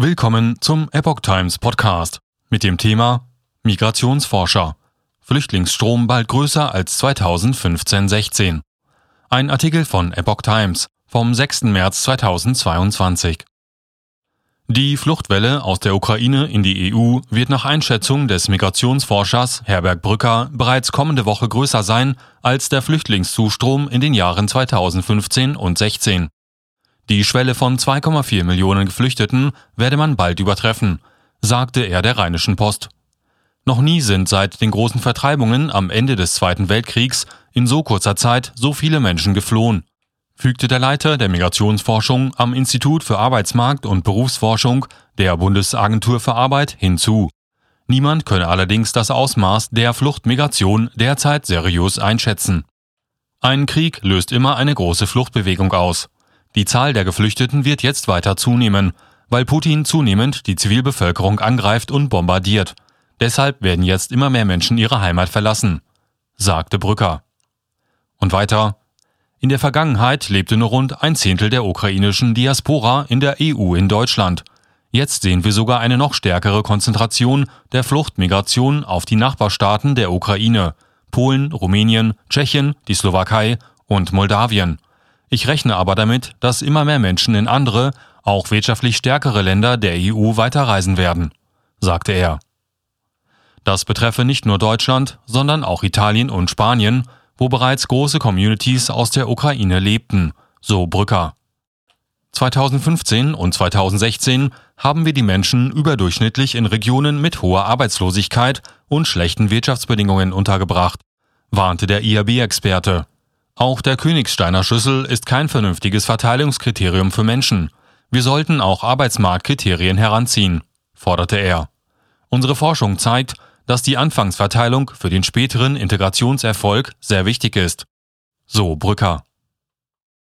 Willkommen zum Epoch Times Podcast mit dem Thema Migrationsforscher. Flüchtlingsstrom bald größer als 2015-16. Ein Artikel von Epoch Times vom 6. März 2022. Die Fluchtwelle aus der Ukraine in die EU wird nach Einschätzung des Migrationsforschers Herbert Brücker bereits kommende Woche größer sein als der Flüchtlingszustrom in den Jahren 2015 und 16. Die Schwelle von 2,4 Millionen Geflüchteten werde man bald übertreffen, sagte er der Rheinischen Post. Noch nie sind seit den großen Vertreibungen am Ende des Zweiten Weltkriegs in so kurzer Zeit so viele Menschen geflohen, fügte der Leiter der Migrationsforschung am Institut für Arbeitsmarkt und Berufsforschung der Bundesagentur für Arbeit hinzu. Niemand könne allerdings das Ausmaß der Fluchtmigration derzeit seriös einschätzen. Ein Krieg löst immer eine große Fluchtbewegung aus. Die Zahl der Geflüchteten wird jetzt weiter zunehmen, weil Putin zunehmend die Zivilbevölkerung angreift und bombardiert. Deshalb werden jetzt immer mehr Menschen ihre Heimat verlassen, sagte Brücker. Und weiter. In der Vergangenheit lebte nur rund ein Zehntel der ukrainischen Diaspora in der EU in Deutschland. Jetzt sehen wir sogar eine noch stärkere Konzentration der Fluchtmigration auf die Nachbarstaaten der Ukraine, Polen, Rumänien, Tschechien, die Slowakei und Moldawien. Ich rechne aber damit, dass immer mehr Menschen in andere, auch wirtschaftlich stärkere Länder der EU weiterreisen werden, sagte er. Das betreffe nicht nur Deutschland, sondern auch Italien und Spanien, wo bereits große Communities aus der Ukraine lebten, so Brücker. 2015 und 2016 haben wir die Menschen überdurchschnittlich in Regionen mit hoher Arbeitslosigkeit und schlechten Wirtschaftsbedingungen untergebracht, warnte der IAB-Experte. Auch der Königsteiner Schlüssel ist kein vernünftiges Verteilungskriterium für Menschen. Wir sollten auch Arbeitsmarktkriterien heranziehen, forderte er. Unsere Forschung zeigt, dass die Anfangsverteilung für den späteren Integrationserfolg sehr wichtig ist. So Brücker.